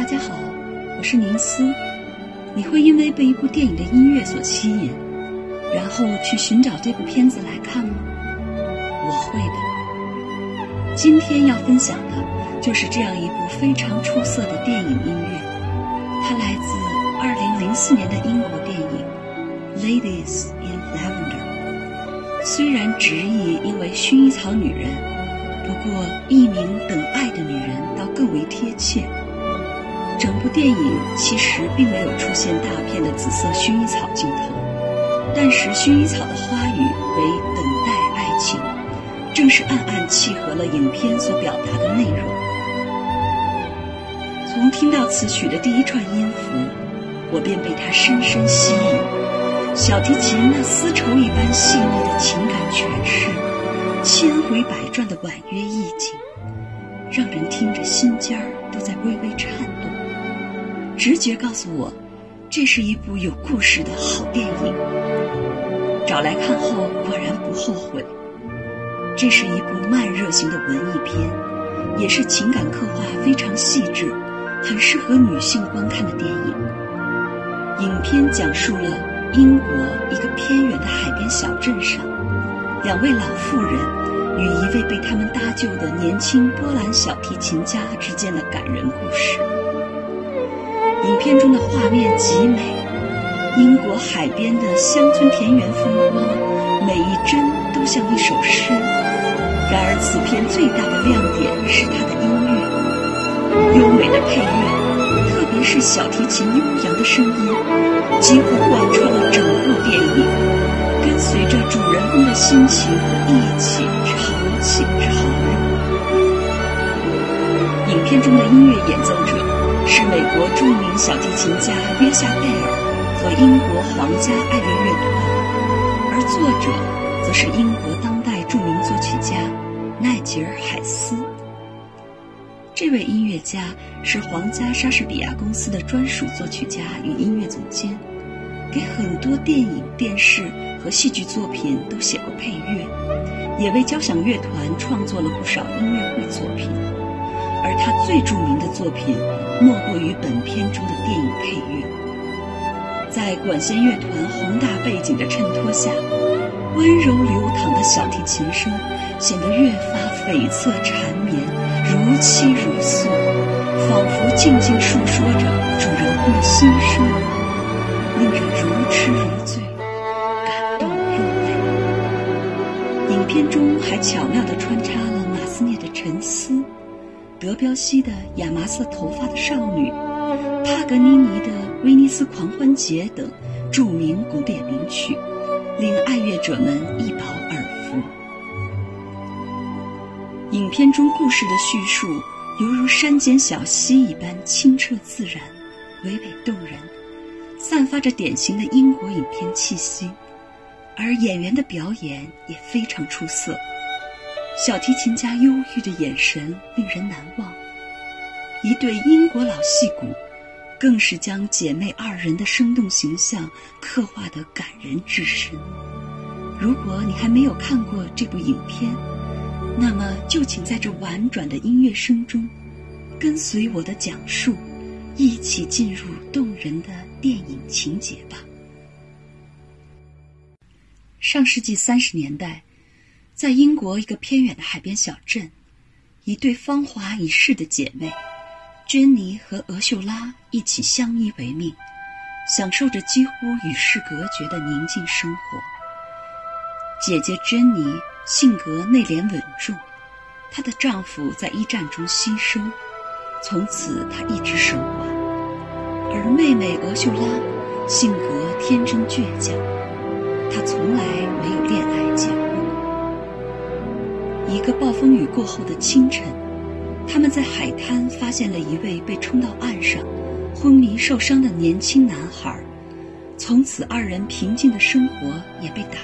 大家好，我是宁思。你会因为被一部电影的音乐所吸引，然后去寻找这部片子来看吗？我会的。今天要分享的就是这样一部非常出色的电影音乐，它来自2004年的英国电影《Ladies in Lavender》。虽然直译因为薰衣草女人，不过译名《等爱的女人》倒更为贴切。整部电影其实并没有出现大片的紫色薰衣草镜头，但是薰衣草的花语为等待爱情，正是暗暗契合了影片所表达的内容。从听到此曲的第一串音符，我便被它深深吸引。小提琴那丝绸一般细腻的情感诠释，千回百转的婉约意境，让人听着心尖儿都在微微颤动。直觉告诉我，这是一部有故事的好电影。找来看后果然不后悔。这是一部慢热型的文艺片，也是情感刻画非常细致、很适合女性观看的电影。影片讲述了英国一个偏远的海边小镇上，两位老妇人与一位被他们搭救的年轻波兰小提琴家之间的感人故事。片中的画面极美，英国海边的乡村田园风光，每一帧都像一首诗。然而，此片最大的亮点是它的音乐，优美的配乐，特别是小提琴悠扬的声音，几乎贯穿了整部电影，跟随着主人公的心情一起潮起潮落。影片中的音乐演奏者。是美国著名小提琴家约夏贝尔和英国皇家爱乐乐团，而作者则是英国当代著名作曲家奈吉尔·海斯。这位音乐家是皇家莎士比亚公司的专属作曲家与音乐总监，给很多电影、电视和戏剧作品都写过配乐，也为交响乐团创作了不少音乐会作品。而他最著名的作品，莫过于本片中的电影配乐。在管弦乐团宏大背景的衬托下，温柔流淌的小提琴声显得越发悱恻缠绵，如泣如诉，仿佛静静述说着主人公的心声，令人如痴如醉，感动落泪。影片中还巧妙地穿插了马斯涅的《沉思》。德彪西的《亚麻色头发的少女》，帕格尼尼的《威尼斯狂欢节》等著名古典名曲，令爱乐者们一饱耳福。影片中故事的叙述犹如山间小溪一般清澈自然、娓娓动人，散发着典型的英国影片气息，而演员的表演也非常出色。小提琴家忧郁的眼神令人难忘，一对英国老戏骨，更是将姐妹二人的生动形象刻画得感人至深。如果你还没有看过这部影片，那么就请在这婉转的音乐声中，跟随我的讲述，一起进入动人的电影情节吧。上世纪三十年代。在英国一个偏远的海边小镇，一对芳华已逝的姐妹，珍妮和俄秀拉一起相依为命，享受着几乎与世隔绝的宁静生活。姐姐珍妮性格内敛稳重，她的丈夫在一战中牺牲，从此她一直守寡；而妹妹俄秀拉性格天真倔强，她从来没有恋爱结婚。一个暴风雨过后的清晨，他们在海滩发现了一位被冲到岸上、昏迷受伤的年轻男孩。从此，二人平静的生活也被打破。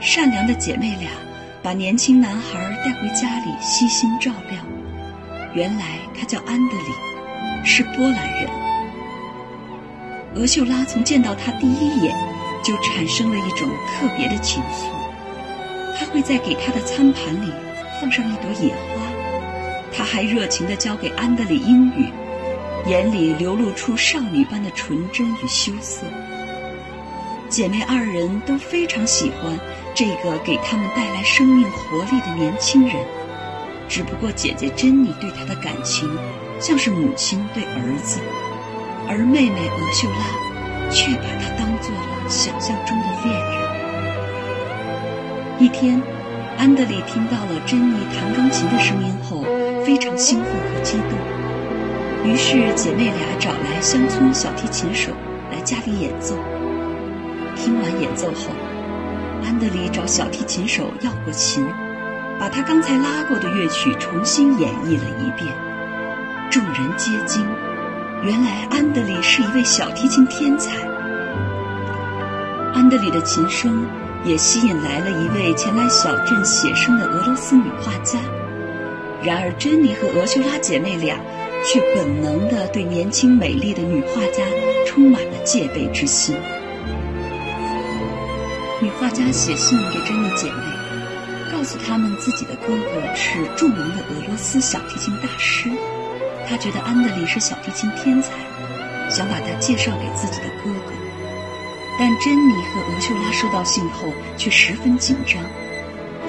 善良的姐妹俩把年轻男孩带回家里，悉心照料。原来他叫安德里，是波兰人。俄秀拉从见到他第一眼，就产生了一种特别的情愫。他会在给他的餐盘里放上一朵野花，他还热情地教给安德里英语，眼里流露出少女般的纯真与羞涩。姐妹二人都非常喜欢这个给他们带来生命活力的年轻人，只不过姐姐珍妮对他的感情像是母亲对儿子，而妹妹俄秀拉却把他当做了想象中的恋人。一天，安德里听到了珍妮弹钢琴的声音后，非常兴奋和激动，于是姐妹俩找来乡村小提琴手来家里演奏。听完演奏后，安德里找小提琴手要过琴，把他刚才拉过的乐曲重新演绎了一遍。众人皆惊，原来安德里是一位小提琴天才。安德里的琴声也吸引来了一位前来小镇写生的俄罗斯女画家。然而，珍妮和俄修拉姐妹俩却本能地对年轻美丽的女画家充满了戒备之心。女画家写信给珍妮姐妹，告诉他们自己的哥哥是著名的俄罗斯小提琴大师。她觉得安德里是小提琴天才，想把他介绍给自己的哥哥。但珍妮和俄秀拉收到信后却十分紧张，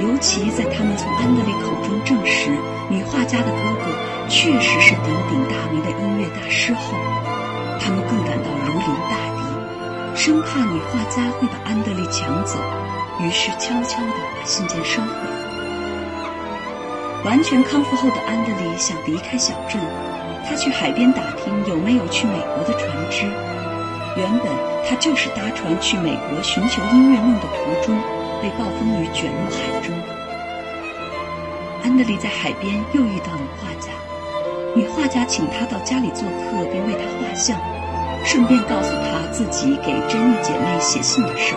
尤其在他们从安德烈口中证实女画家的哥哥确实是鼎鼎大名的音乐大师后，他们更感到如临大敌。生怕女画家会把安德烈抢走，于是悄悄地把信件收回。完全康复后的安德烈想离开小镇，他去海边打听有没有去美国的船只。原本他就是搭船去美国寻求音乐梦的途中，被暴风雨卷入海中。安德里在海边又遇到女画家，女画家请他到家里做客，并为他画像。顺便告诉他自己给珍妮姐妹写信的事，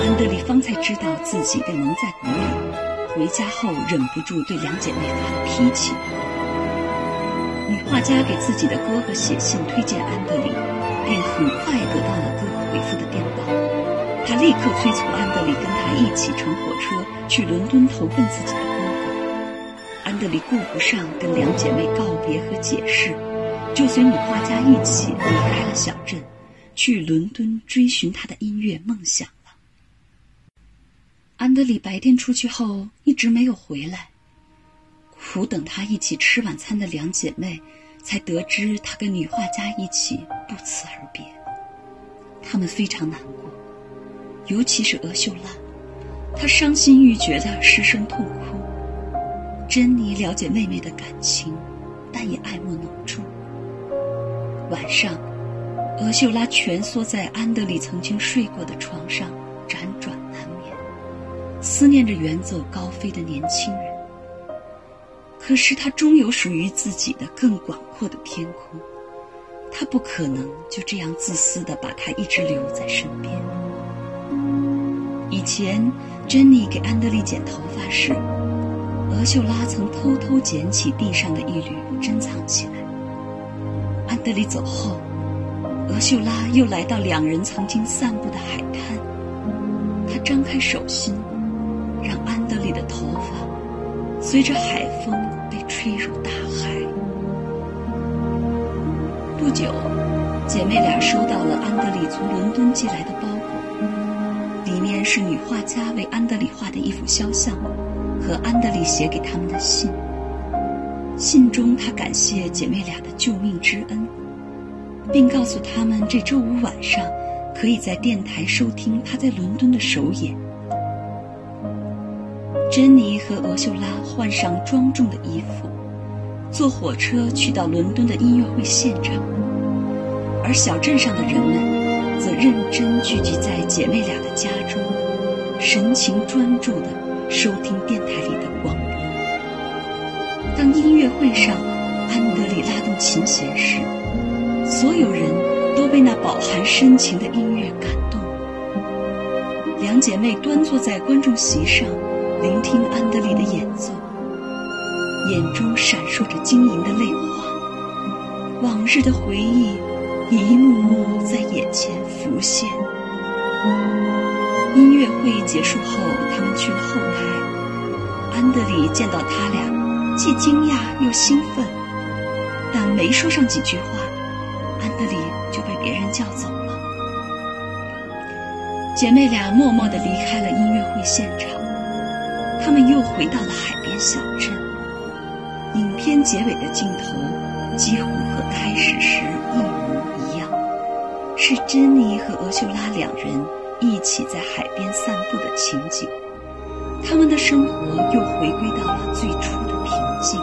安德里方才知道自己被蒙在鼓里。回家后忍不住对两姐妹发了脾气。女画家给自己的哥哥写信推荐安德里，并很快得到了哥哥回复的电报。他立刻催促安德里跟他一起乘火车去伦敦投奔自己的哥哥。安德里顾不上跟两姐妹告别和解释。就随女画家一起离开了小镇，去伦敦追寻他的音乐梦想了。安德里白天出去后一直没有回来，苦等他一起吃晚餐的两姐妹才得知他跟女画家一起不辞而别。他们非常难过，尤其是俄秀拉，她伤心欲绝的失声痛哭。珍妮了解妹妹的感情，但也爱莫能助。晚上，俄秀拉蜷缩在安德里曾经睡过的床上，辗转难眠，思念着远走高飞的年轻。可是他终有属于自己的更广阔的天空，他不可能就这样自私的把他一直留在身边。以前，珍妮给安德利剪头发时，俄秀拉曾偷偷捡起地上的一缕，珍藏起来。安德里走后，俄秀拉又来到两人曾经散步的海滩。她张开手心，让安德里的头发随着海风被吹入大海。不久，姐妹俩收到了安德里从伦敦寄来的包裹，里面是女画家为安德里画的一幅肖像，和安德里写给他们的信。信中，他感谢姐妹俩的救命之恩，并告诉他们这周五晚上可以在电台收听他在伦敦的首演。珍妮和俄秀拉换上庄重的衣服，坐火车去到伦敦的音乐会现场，而小镇上的人们则认真聚集在姐妹俩的家中，神情专注地收听电台里的广播。当音乐会上，安德里拉动琴弦时，所有人都被那饱含深情的音乐感动。两姐妹端坐在观众席上，聆听安德里的演奏，眼中闪烁着晶莹的泪花。往日的回忆一幕幕在眼前浮现。音乐会结束后，他们去了后台。安德里见到他俩。既惊讶又兴奋，但没说上几句话，安德里就被别人叫走了。姐妹俩默默地离开了音乐会现场，她们又回到了海边小镇。影片结尾的镜头几乎和开始时一模一样，是珍妮和俄秀拉两人一起在海边散步的情景。他们的生活又回归到了最初的平静。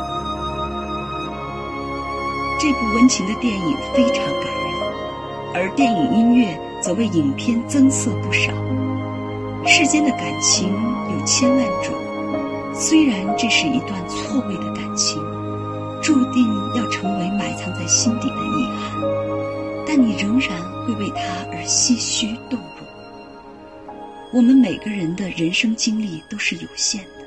这部温情的电影非常感人，而电影音乐则为影片增色不少。世间的感情有千万种，虽然这是一段错位的感情，注定要成为埋藏在心底的遗憾，但你仍然会为他而唏嘘动容。我们每个人的人生经历都是有限的，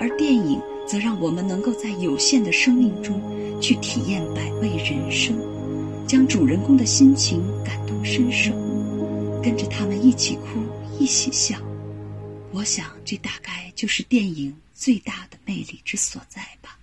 而电影则让我们能够在有限的生命中去体验百味人生，将主人公的心情感同身受，跟着他们一起哭，一起笑。我想，这大概就是电影最大的魅力之所在吧。